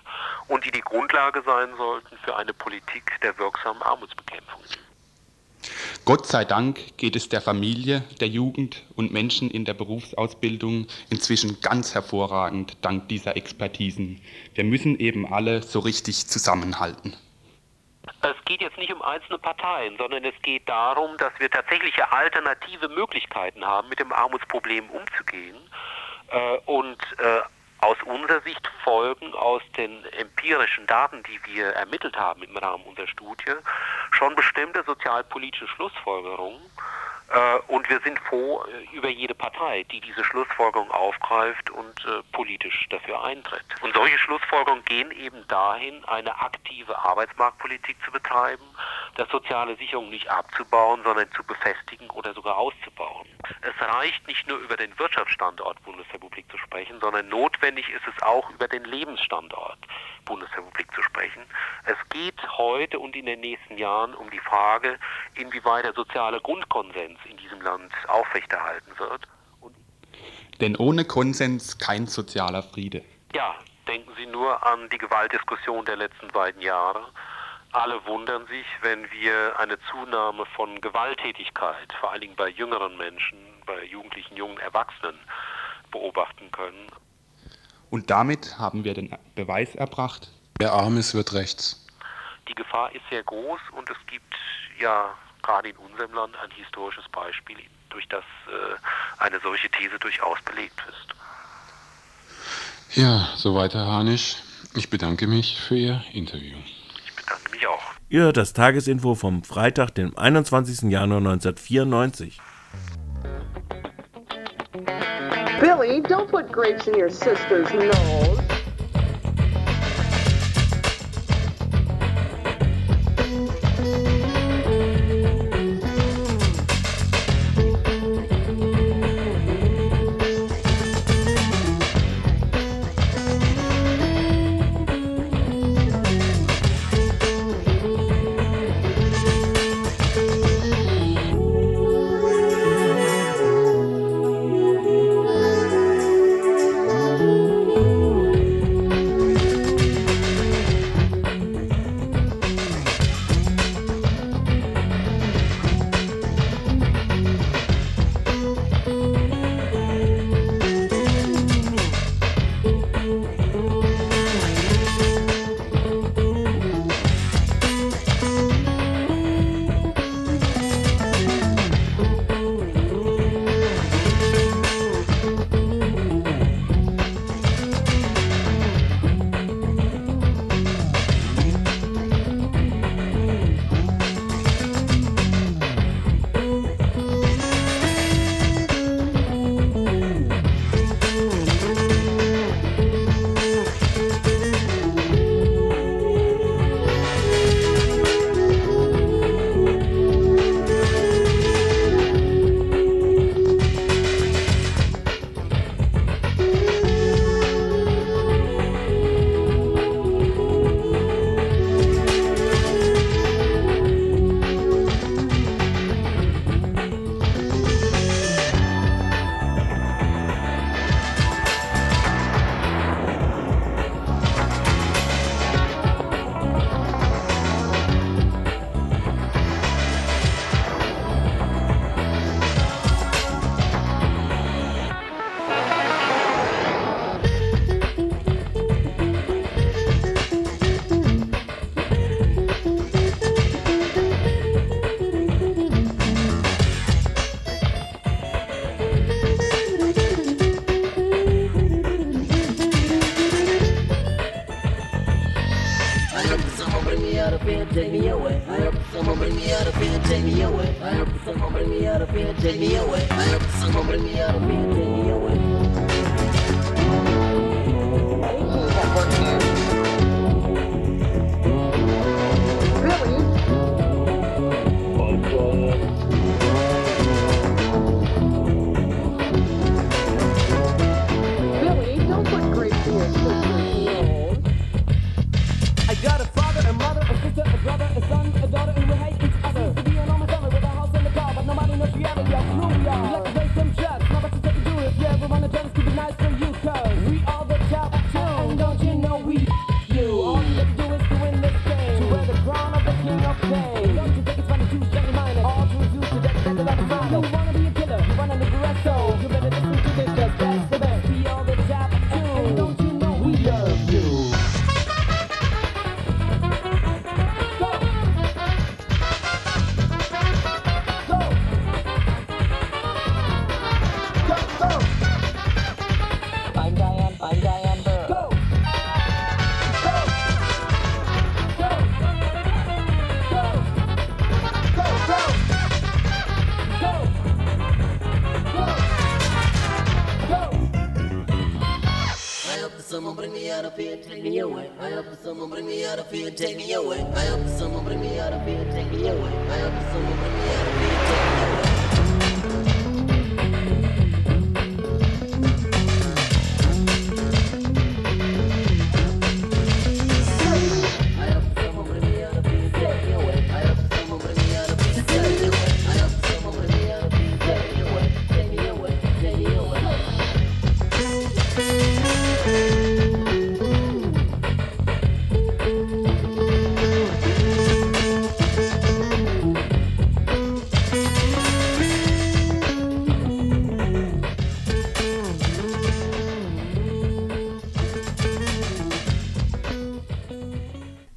Und die die Grundlage sein sollten für eine Politik der wirksamen Armutsbekämpfung. Gott sei Dank geht es der Familie, der Jugend und Menschen in der Berufsausbildung inzwischen ganz hervorragend dank dieser Expertisen. Wir müssen eben alle so richtig zusammenhalten. Es geht jetzt nicht um einzelne Parteien, sondern es geht darum, dass wir tatsächliche alternative Möglichkeiten haben, mit dem Armutsproblem umzugehen. Äh, und äh, aus unserer Sicht folgen aus den empirischen Daten, die wir ermittelt haben im Rahmen unserer Studie, schon bestimmte sozialpolitische Schlussfolgerungen. Äh, und wir sind froh äh, über jede Partei, die diese Schlussfolgerung aufgreift und äh, politisch dafür eintritt. Und solche Schlussfolgerungen gehen eben dahin, eine aktive Arbeitsmarktpolitik zu betreiben, das soziale Sicherung nicht abzubauen, sondern zu befestigen oder sogar auszubauen. Es reicht nicht nur über den Wirtschaftsstandort Bundesrepublik zu sprechen, sondern notwendig ist es auch über den Lebensstandort Bundesrepublik zu sprechen. Es geht heute und in den nächsten Jahren um die Frage, inwieweit der soziale Grundkonsens in diesem Land aufrechterhalten wird. Denn ohne Konsens kein sozialer Friede. Ja, denken Sie nur an die Gewaltdiskussion der letzten beiden Jahre. Alle wundern sich, wenn wir eine Zunahme von Gewalttätigkeit, vor allen Dingen bei jüngeren Menschen, bei jugendlichen, jungen Erwachsenen beobachten können. Und damit haben wir den Beweis erbracht, wer arm ist, wird rechts. Die Gefahr ist sehr groß und es gibt ja gerade in unserem Land ein historisches Beispiel, durch das äh, eine solche These durchaus belegt ist. Ja, soweit, Herr Hanisch. Ich bedanke mich für Ihr Interview. Ich bedanke mich auch. Ihr hört das Tagesinfo vom Freitag, dem 21. Januar 1994. Billy, don't put grapes in your sister's nose.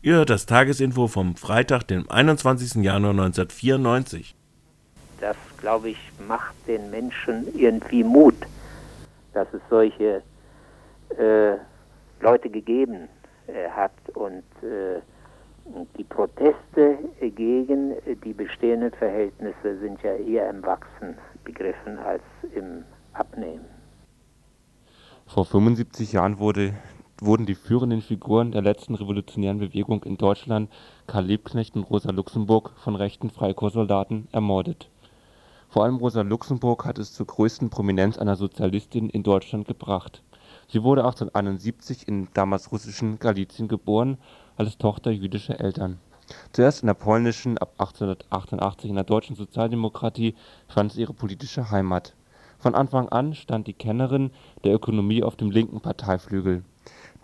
Ihr hört das Tagesinfo vom Freitag, dem 21. Januar 1994. Das, glaube ich, macht den Menschen irgendwie Mut, dass es solche äh, Leute gegeben äh, hat und äh, die Proteste gegen die bestehenden Verhältnisse sind ja eher im Wachsen begriffen als im Abnehmen. Vor 75 Jahren wurde, wurden die führenden Figuren der letzten revolutionären Bewegung in Deutschland, Karl Liebknecht und Rosa Luxemburg, von rechten Freikorpssoldaten ermordet. Vor allem Rosa Luxemburg hat es zur größten Prominenz einer Sozialistin in Deutschland gebracht. Sie wurde 1871 in damals russischen Galizien geboren, als Tochter jüdischer Eltern. Zuerst in der polnischen, ab 1888 in der deutschen Sozialdemokratie fand sie ihre politische Heimat. Von Anfang an stand die Kennerin der Ökonomie auf dem linken Parteiflügel,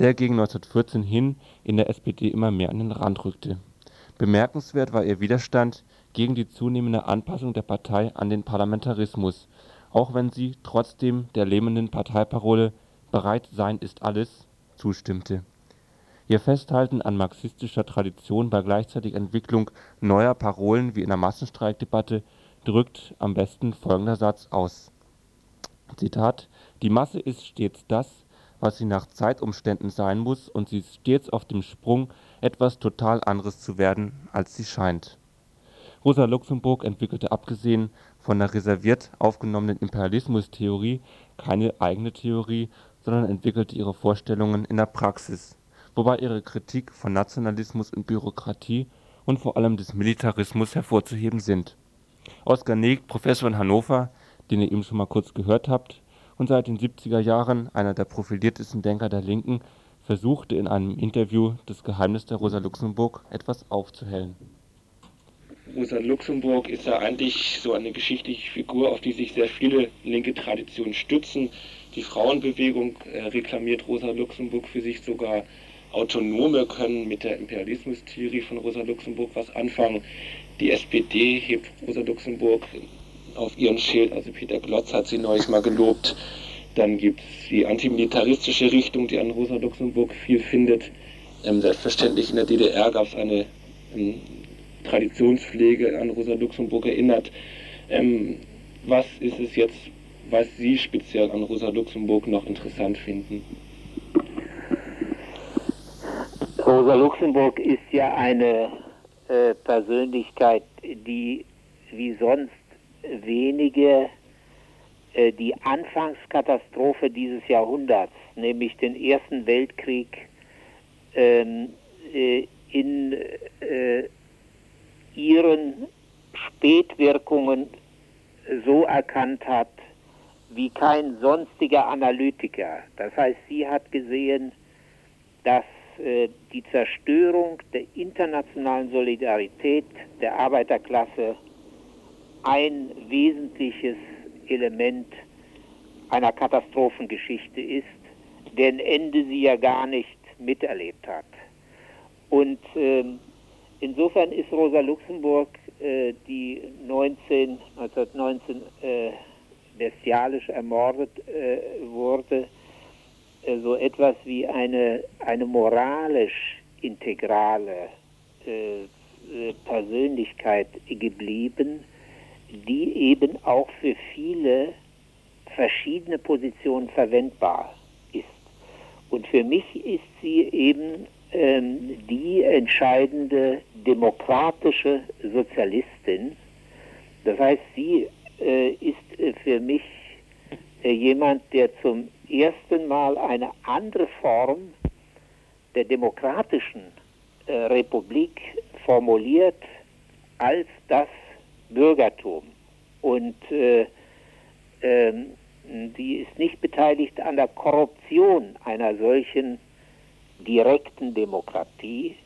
der gegen 1914 hin in der SPD immer mehr an den Rand rückte. Bemerkenswert war ihr Widerstand gegen die zunehmende Anpassung der Partei an den Parlamentarismus, auch wenn sie trotzdem der lähmenden Parteiparole Bereit sein ist alles zustimmte. Ihr Festhalten an marxistischer Tradition bei gleichzeitiger Entwicklung neuer Parolen wie in der Massenstreikdebatte drückt am besten folgender Satz aus. Zitat: Die Masse ist stets das, was sie nach Zeitumständen sein muss, und sie ist stets auf dem Sprung, etwas total anderes zu werden, als sie scheint. Rosa Luxemburg entwickelte abgesehen von der reserviert aufgenommenen Imperialismustheorie keine eigene Theorie, sondern entwickelte ihre Vorstellungen in der Praxis, wobei ihre Kritik von Nationalismus und Bürokratie und vor allem des Militarismus hervorzuheben sind. Oskar Negt, Professor in Hannover, den ihr eben schon mal kurz gehört habt, und seit den 70er Jahren einer der profiliertesten Denker der Linken, versuchte in einem Interview das Geheimnis der Rosa Luxemburg etwas aufzuhellen. Rosa Luxemburg ist ja eigentlich so eine geschichtliche Figur, auf die sich sehr viele linke Traditionen stützen. Die Frauenbewegung äh, reklamiert Rosa Luxemburg für sich sogar Autonome können mit der Imperialismustheorie von Rosa Luxemburg was anfangen. Die SPD hebt Rosa Luxemburg auf ihren Schild, also Peter Glotz hat sie neulich mal gelobt. Dann gibt es die antimilitaristische Richtung, die an Rosa Luxemburg viel findet. Ähm, selbstverständlich in der DDR gab es eine ähm, Traditionspflege an Rosa Luxemburg erinnert. Ähm, was ist es jetzt, was Sie speziell an Rosa Luxemburg noch interessant finden? Rosa Luxemburg ist ja eine äh, Persönlichkeit, die wie sonst wenige äh, die Anfangskatastrophe dieses Jahrhunderts, nämlich den Ersten Weltkrieg, ähm, äh, in äh, ihren Spätwirkungen so erkannt hat wie kein sonstiger Analytiker. Das heißt, sie hat gesehen, dass äh, die Zerstörung der internationalen Solidarität der Arbeiterklasse ein wesentliches Element einer Katastrophengeschichte ist, deren Ende sie ja gar nicht miterlebt hat. Und ähm, insofern ist Rosa Luxemburg, äh, die 19, 1919 äh, bestialisch ermordet äh, wurde, äh, so etwas wie eine, eine moralisch integrale äh, äh, Persönlichkeit geblieben, die eben auch für viele verschiedene Positionen verwendbar ist. Und für mich ist sie eben ähm, die entscheidende demokratische Sozialistin. Das heißt, sie äh, ist äh, für mich äh, jemand, der zum ersten Mal eine andere Form der demokratischen äh, Republik formuliert als das Bürgertum. Und äh, ähm, sie ist nicht beteiligt an der Korruption einer solchen direkten Demokratie.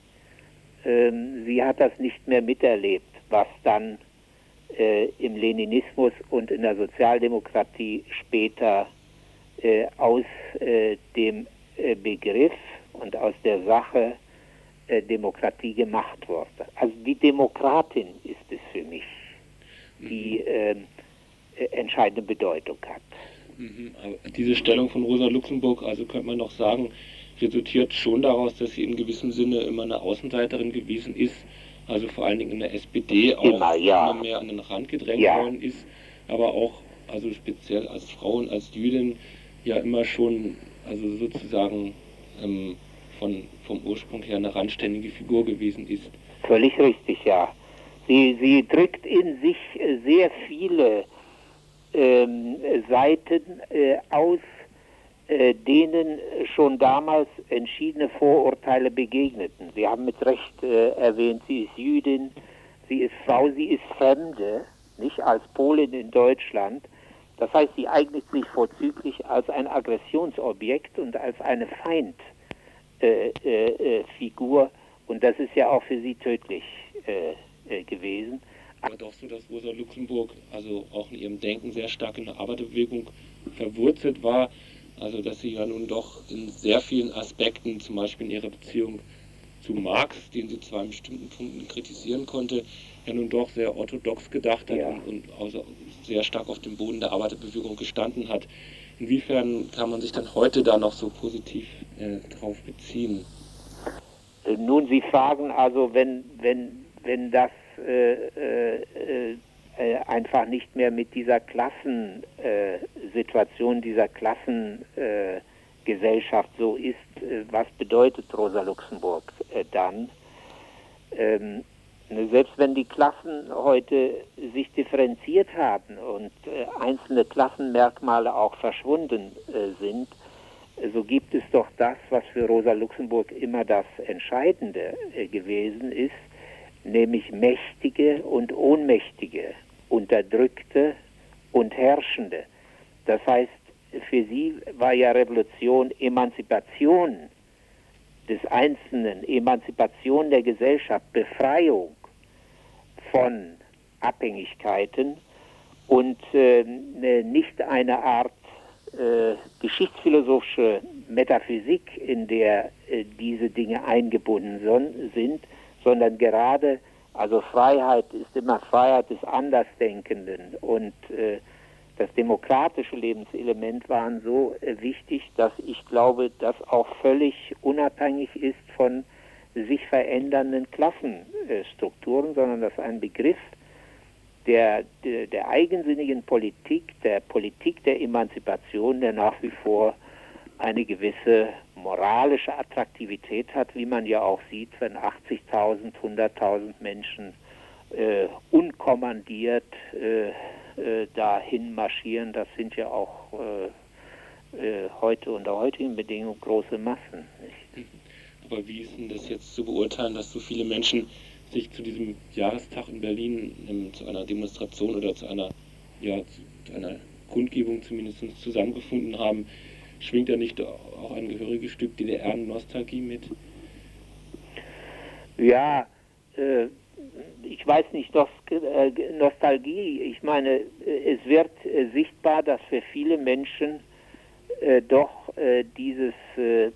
Ähm, sie hat das nicht mehr miterlebt, was dann äh, im Leninismus und in der Sozialdemokratie später äh, aus äh, dem äh, Begriff und aus der Sache äh, Demokratie gemacht wurde. Also die Demokratin ist es für mich, die ähm, äh, entscheidende Bedeutung hat. Mhm, Diese Stellung von Rosa Luxemburg, also könnte man noch sagen, resultiert schon daraus, dass sie in gewissem Sinne immer eine Außenseiterin gewesen ist, also vor allen Dingen in der SPD auch Immer, ja. immer mehr an den Rand gedrängt Ja. worden ist, aber auch also speziell als Frau und als Jüdin ja immer schon also sozusagen ähm, von, vom Ursprung her eine randständige Figur gewesen ist. Völlig richtig, ja. Sie, sie drückt in sich äh, sehr viele ähm, Seiten äh, aus, äh, denen schon damals entschiedene Vorurteile begegneten. Sie haben mit Recht äh, erwähnt, sie ist Jüdin, sie ist Frau, sie ist Fremde, nicht als Polin in Deutschland. Das heißt, sie eignet sich vorzüglich als ein Aggressionsobjekt und als eine Feindfigur. Äh, äh, äh, und das ist ja auch für sie tödlich äh, äh, gewesen. Aber doch so, dass Rosa Luxemburg also auch in ihrem Denken sehr stark in der Arbeiterbewegung verwurzelt war. Also dass sie ja nun doch in sehr vielen Aspekten, zum Beispiel in ihrer Beziehung zu Marx, den sie zwar in bestimmten Punkten kritisieren konnte, ja nun doch sehr orthodox gedacht hat und, und also sehr stark auf dem Boden der Arbeiterbewegung gestanden hat. Inwiefern kann man sich dann heute da noch so positiv äh, drauf beziehen? Nun, Sie fragen also, wenn, wenn, wenn das äh, äh, äh, einfach nicht mehr mit dieser Klassensituation, äh, dieser Klassengesellschaft äh, Gesellschaft so ist, äh, was bedeutet Rosa Luxemburg äh, dann? Ähm, ne, selbst wenn die Klassen heute sich differenziert haben und äh, einzelne Klassenmerkmale auch verschwunden äh, sind, so gibt es doch das, was für Rosa Luxemburg immer das Entscheidende äh, gewesen ist, nämlich Mächtige und Ohnmächtige, Unterdrückte und Herrschende. Das heißt, für sie war ja Revolution Emanzipation des Einzelnen, Emanzipation der Gesellschaft, Befreiung von Abhängigkeiten und äh, nicht eine Art äh, geschichtsphilosophische Metaphysik, in der äh, diese Dinge eingebunden son sind, sondern gerade, also Freiheit ist immer Freiheit des Andersdenkenden. Und äh, das demokratische Lebenselement waren so äh, wichtig, dass ich glaube, das auch völlig unabhängig ist von sich verändernden Klassenstrukturen, sondern dass ein Begriff der, der, der eigensinnigen Politik, der Politik der Emanzipation, der nach wie vor eine gewisse moralische Attraktivität hat, wie man ja auch sieht, wenn 80.000, 100.000 Menschen äh, unkommandiert äh, äh, dahin marschieren. Das sind ja auch äh, äh, heute unter heutigen Bedingungen große Massen. Nicht? Aber wie ist denn das jetzt zu beurteilen, dass so viele Menschen sich zu diesem Jahrestag in Berlin ähm, zu einer Demonstration oder zu einer, ja, zu einer Kundgebung zumindest zusammengefunden haben? Schwingt da nicht auch ein gehöriges Stück DDR-Nostalgie mit? Ja, äh, ich weiß nicht, äh, Nostalgie. Ich meine, äh, es wird äh, sichtbar, dass für viele Menschen äh, doch äh, dieses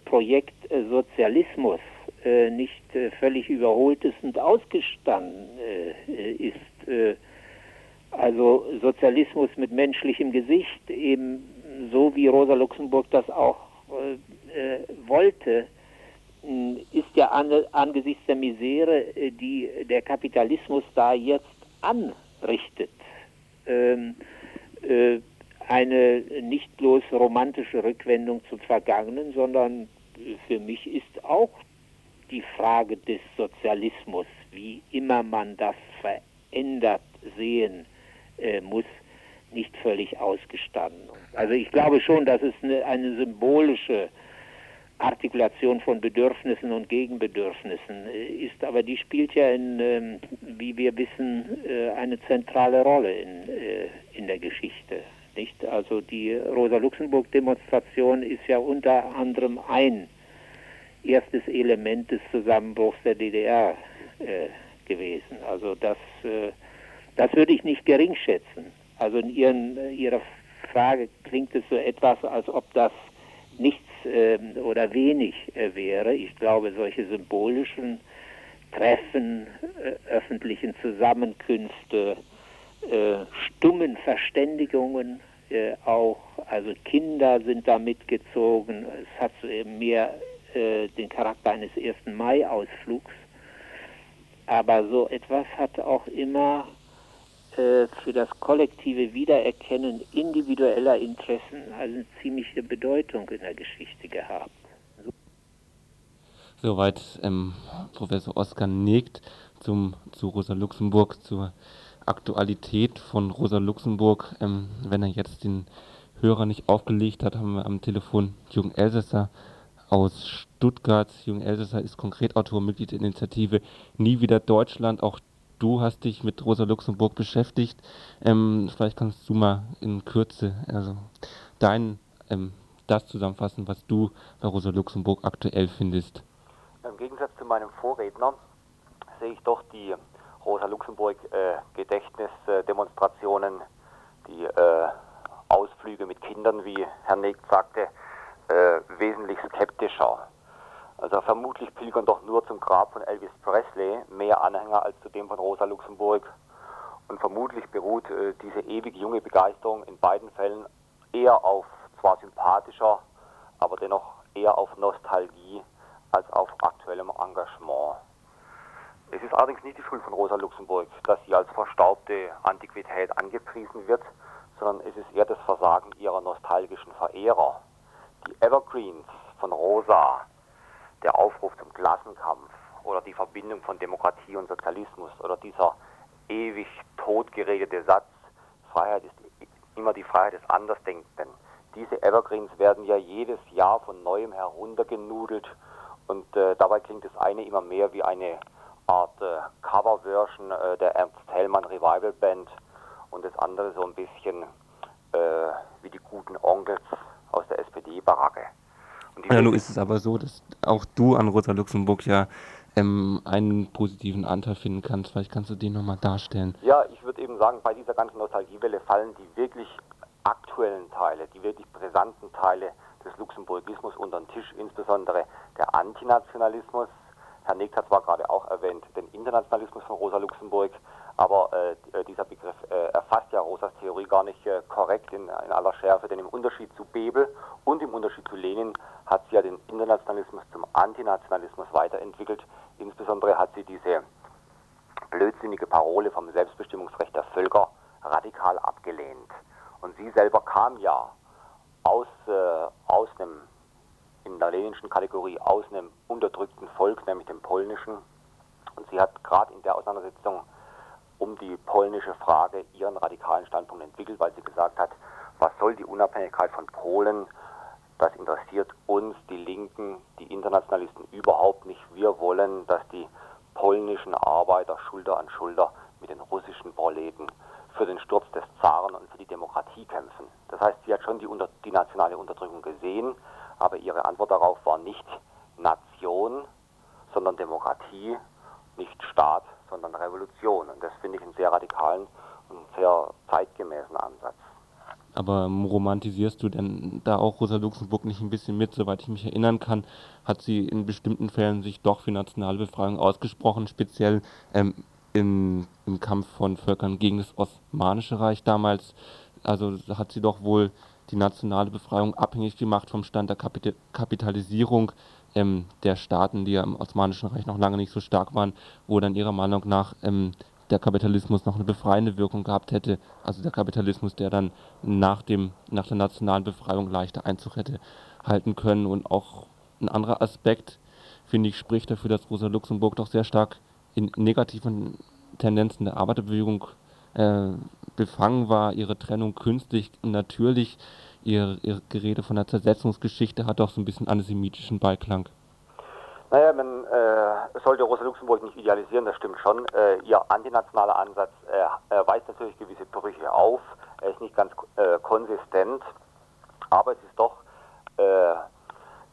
Projekt Sozialismus nicht völlig überholt ist und ausgestanden ist. Also Sozialismus mit menschlichem Gesicht, eben so wie Rosa Luxemburg das auch äh, äh, wollte, ist ja an, angesichts der Misere, äh, die der Kapitalismus da jetzt anrichtet, ähm, äh, eine nicht bloß romantische Rückwendung zum Vergangenen, sondern für mich ist auch die Frage des Sozialismus, wie immer man das verändert sehen äh, muss, nicht völlig ausgestanden. Also ich glaube schon, dass es eine, eine symbolische Artikulation von Bedürfnissen und Gegenbedürfnissen äh, ist, aber die spielt ja in, ähm, wie wir wissen, äh, eine zentrale Rolle in, äh, in der Geschichte. Nicht? Also die Rosa-Luxemburg-Demonstration ist ja unter anderem ein erstes Element des Zusammenbruchs der DDR gewesen. Also das, das würde ich nicht gering schätzen. Also in Ihren, Ihrer Frage klingt es so etwas, als ob das nichts äh, oder wenig äh, wäre. Ich glaube, solche symbolischen Treffen, äh, öffentlichen Zusammenkünfte, äh, stummen Verständigungen äh, auch, also Kinder sind da mitgezogen. Es hat so eben mehr äh, den Charakter eines 1. Mai-Ausflugs. Aber so etwas hat auch immer für das kollektive Wiedererkennen individueller Interessen eine ziemliche Bedeutung in der Geschichte gehabt. Soweit ähm, Professor Oskar Negt zum, zu Rosa Luxemburg, zur Aktualität von Rosa Luxemburg. Ähm, wenn er jetzt den Hörer nicht aufgelegt hat, haben wir am Telefon Jürgen Elsässer aus Stuttgart. Jürgen Elsässer ist Konkretautor, Mitglied der Initiative Nie wieder Deutschland. Auch du hast dich mit Rosa Luxemburg beschäftigt. Ähm, vielleicht kannst du mal in Kürze also dein ähm, das zusammenfassen, was du bei Rosa Luxemburg aktuell findest. Im Gegensatz zu meinem Vorredner sehe ich doch die Rosa Luxemburg äh, Gedächtnisdemonstrationen, die äh, Ausflüge mit Kindern, wie Herr Negt sagte, äh, wesentlich skeptischer. Also vermutlich pilgern doch nur zum Grab von Elvis Presley mehr Anhänger als zu dem von Rosa Luxemburg. Und vermutlich beruht äh, diese ewig junge Begeisterung in beiden Fällen eher auf zwar sympathischer, aber dennoch eher auf Nostalgie als auf aktuellem Engagement. Es ist allerdings nicht die Schuld von Rosa Luxemburg, dass sie als verstaubte Antiquität angepriesen wird, sondern es ist eher das Versagen ihrer nostalgischen Verehrer. Die Evergreens von Rosa, der Aufruf zum Klassenkampf oder die Verbindung von Demokratie und Sozialismus oder dieser ewig totgeredete Satz, Freiheit ist immer die Freiheit des Andersdenkenden. Diese Evergreens werden ja jedes Jahr von neuem heruntergenudelt und äh, dabei klingt das eine immer mehr wie eine Art äh, Coverversion äh, der Ernst Hellmann Revival Band und das andere so ein bisschen äh, wie die guten Onkels aus der SPD-Baracke. Ja, nun ist es aber so, dass auch du an Rosa Luxemburg ja ähm, einen positiven Anteil finden kannst. Vielleicht kannst du den nochmal darstellen. Ja, ich würde eben sagen, bei dieser ganzen Nostalgiewelle fallen die wirklich aktuellen Teile, die wirklich brisanten Teile des Luxemburgismus unter den Tisch, insbesondere der Antinationalismus. Herr Negt hat zwar gerade auch erwähnt den Internationalismus von Rosa Luxemburg, aber äh, dieser Begriff äh, erfasst ja Rosas Theorie gar nicht äh, korrekt in, in, aller Schärfe, denn im Unterschied zu Bebel und im Unterschied zu Lenin hat sie ja den Internationalismus zum Antinationalismus weiterentwickelt. Insbesondere hat sie diese blödsinnige Parole vom Selbstbestimmungsrecht der Völker radikal abgelehnt. Und sie selber kam ja aus, äh, aus einem, in der leninischen Kategorie, aus einem unterdrückten Volk, nämlich dem polnischen. Und sie hat gerade in der Auseinandersetzung um die polnische Frage ihren radikalen Standpunkt entwickelt, weil sie gesagt hat, was soll die Unabhängigkeit von Polen? Das interessiert uns, die Linken, die Internationalisten überhaupt nicht. Wir wollen, dass die polnischen Arbeiter Schulter an Schulter mit den russischen Proleten für den Sturz des Zaren und für die Demokratie kämpfen. Das heißt, sie hat schon die, unter, die nationale Unterdrückung gesehen, aber ihre Antwort darauf war nicht Nation, sondern Demokratie, nicht Staat, sondern Revolution. Und das finde ich einen sehr radikalen und sehr zeitgemäßen Ansatz. Aber romantisierst du denn da auch Rosa Luxemburg nicht ein bisschen mit? Soweit ich mich erinnern kann, hat sie in bestimmten Fällen sich doch für nationale Befreiung ausgesprochen, speziell ähm, im, im Kampf von Völkern gegen das Osmanische Reich damals. Also hat sie doch wohl die nationale Befreiung abhängig gemacht vom Stand der Kapit Kapitalisierung ähm, der Staaten, die ja im Osmanischen Reich noch lange nicht so stark waren, wo dann ihrer Meinung nach ähm, der Kapitalismus noch eine befreiende Wirkung gehabt hätte. Also der Kapitalismus, der dann nach, dem, nach der nationalen Befreiung leichter Einzug hätte halten können. Und auch ein anderer Aspekt, finde ich, spricht dafür, dass Rosa Luxemburg doch sehr stark in negativen Tendenzen der Arbeiterbewegung äh, befangen war, ihre Trennung künstlich und natürlich ihr, ihr Gerede von der Zersetzungsgeschichte hat auch so ein bisschen antisemitischen Beiklang. Naja, man äh, sollte Rosa Luxemburg nicht idealisieren, das stimmt schon. Äh, ihr antinationaler Ansatz äh, weist natürlich gewisse Brüche auf. Er ist nicht ganz äh, konsistent, aber es ist doch äh,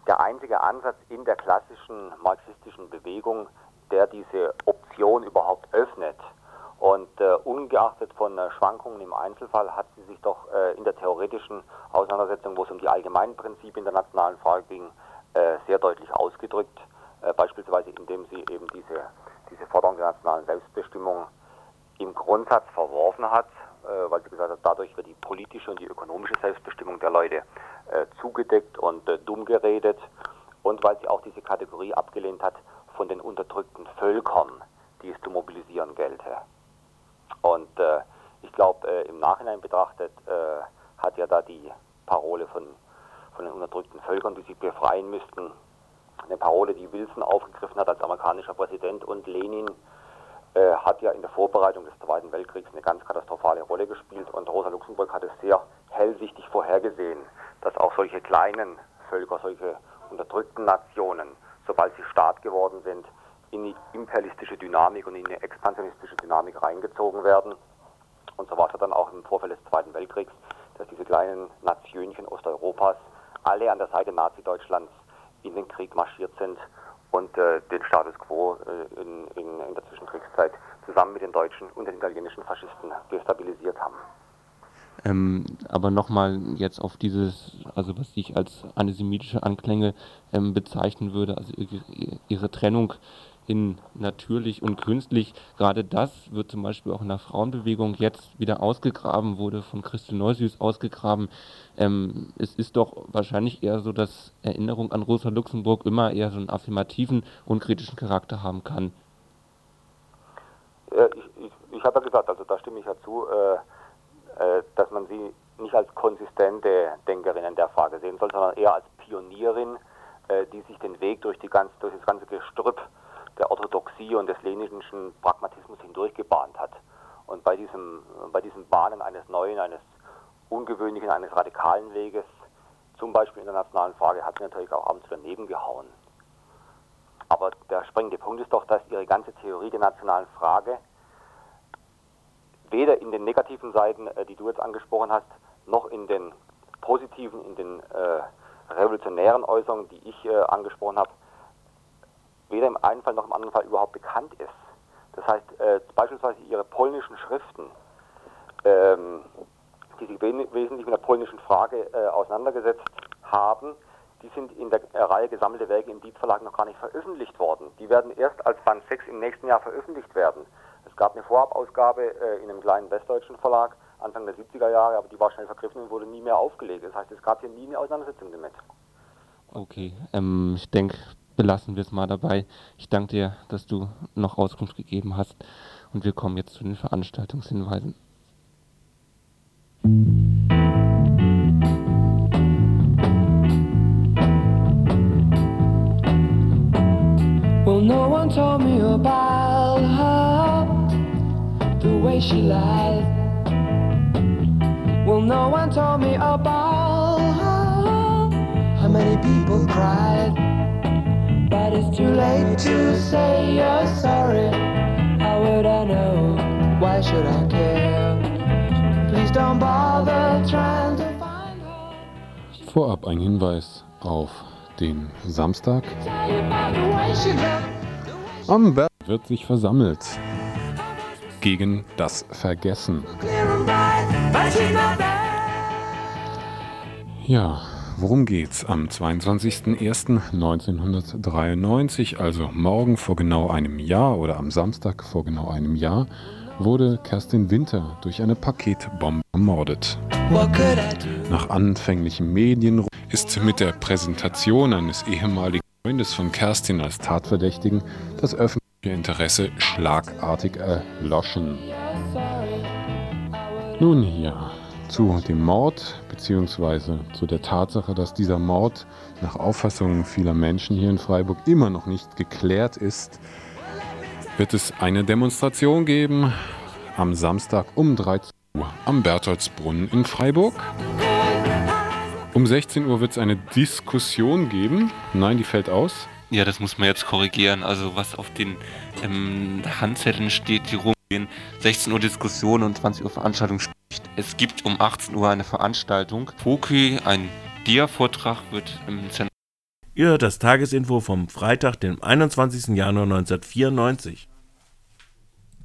der einzige Ansatz in der klassischen marxistischen Bewegung, der diese Option überhaupt öffnet. Und äh, ungeachtet von äh, Schwankungen im Einzelfall hat sie sich doch äh, in der theoretischen Auseinandersetzung, wo es um die allgemeinen Prinzipien der nationalen Frage ging, äh, sehr deutlich ausgedrückt. Äh, beispielsweise indem sie eben diese, diese Forderung der nationalen Selbstbestimmung im Grundsatz verworfen hat, äh, weil sie gesagt hat, dadurch wird die politische und die ökonomische Selbstbestimmung der Leute zugedeckt und dumm geredet und weil sie auch diese Kategorie abgelehnt hat von den unterdrückten Völkern, die es zu mobilisieren gelte. Und äh, ich glaube, äh, im Nachhinein betrachtet äh, hat ja da die Parole von, von den unterdrückten Völkern, die sich befreien müssten, eine Parole, die Wilson aufgegriffen hat als amerikanischer Präsident und Lenin hat ja in der Vorbereitung des Zweiten Weltkriegs eine ganz katastrophale Rolle gespielt. Und Rosa Luxemburg hat es sehr hellsichtig vorhergesehen, dass auch solche kleinen Völker, solche unterdrückten Nationen, sobald sie Staat geworden sind, in die imperialistische Dynamik und in die expansionistische Dynamik reingezogen werden. Und so war es dann auch im Vorfeld des Zweiten Weltkriegs, dass diese kleinen Nationchen Osteuropas alle an der Seite Nazi-Deutschlands in den Krieg marschiert sind und äh, den Status quo äh, in, in, in der Zwischenkriegszeit zusammen mit den deutschen und den italienischen Faschisten destabilisiert haben. Ähm, aber nochmal jetzt auf dieses, also was ich als antisemitische Anklänge ähm, bezeichnen würde, also ihre, ihre Trennung in natürlich und künstlich, gerade das wird zum Beispiel auch in der Frauenbewegung jetzt wieder ausgegraben, wurde von Christel Neusüß ausgegraben. Ähm, es ist doch wahrscheinlich eher so, dass Erinnerung an Rosa Luxemburg immer eher so einen affirmativen und kritischen Charakter haben kann. Äh, ich ich, ich habe ja gesagt, also da stimme ich ja zu, äh, äh, dass man sie nicht als konsistente Denkerin in der Frage sehen soll, sondern eher als Pionierin, äh, die sich den Weg durch, die ganz, durch das ganze Gestrüpp der Orthodoxie und des leninischen Pragmatismus hindurch gebahnt hat. Und bei diesem, bei diesem Bahnen eines neuen, eines ungewöhnlichen, eines radikalen Weges, zum Beispiel in der nationalen Frage, hat sie natürlich auch abends daneben gehauen. Aber der springende Punkt ist doch, dass ihre ganze Theorie der nationalen Frage weder in den negativen Seiten, äh, die du jetzt angesprochen hast, noch in den positiven, in den äh, revolutionären Äußerungen, die ich äh, angesprochen habe, weder im einen Fall noch im anderen Fall überhaupt bekannt ist. Das heißt, äh, beispielsweise ihre polnischen Schriften, ähm, die sich wesentlich mit der polnischen Frage äh, auseinandergesetzt haben, die sind in der äh, Reihe Gesammelte Werke im Dietz Verlag noch gar nicht veröffentlicht worden. Die werden erst als Band 6 im nächsten Jahr veröffentlicht werden. Es gab eine Vorabausgabe äh, in einem kleinen westdeutschen Verlag Anfang der 70er Jahre, aber die war schnell vergriffen und wurde nie mehr aufgelegt. Das heißt, es gab hier nie eine Auseinandersetzung damit. Okay, ähm, ich denke, belassen wir es mal dabei. Ich danke dir, dass du noch Auskunft gegeben hast und wir kommen jetzt zu den Veranstaltungshinweisen. Well, no one told me about her, the way she lied. Well, no one told me about her, how many people cried. But it's too late to say you're sorry. How would I know? Why should I care? Please don't bother trying to Vorab ein Hinweis auf den Samstag. Am Berg wird sich versammelt gegen das Vergessen. Ja, worum geht's? Am 22.01.1993, also morgen vor genau einem Jahr oder am Samstag vor genau einem Jahr, wurde Kerstin Winter durch eine Paketbombe ermordet. Nach anfänglichem Medien ist mit der Präsentation eines ehemaligen Freundes von Kerstin als Tatverdächtigen das öffentliche Interesse schlagartig erloschen. Nun ja, zu dem Mord beziehungsweise zu der Tatsache, dass dieser Mord nach Auffassung vieler Menschen hier in Freiburg immer noch nicht geklärt ist, wird es eine Demonstration geben am Samstag um 13 Uhr am Bertholdsbrunnen in Freiburg. Um 16 Uhr wird es eine Diskussion geben. Nein, die fällt aus. Ja, das muss man jetzt korrigieren. Also was auf den ähm, Handzetteln steht, die rumgehen. 16 Uhr Diskussion und 20 Uhr Veranstaltung spricht. Es gibt um 18 Uhr eine Veranstaltung. Foki, ein Dia-Vortrag wird im Zentrum. Ihr hört das Tagesinfo vom Freitag, dem 21. Januar 1994.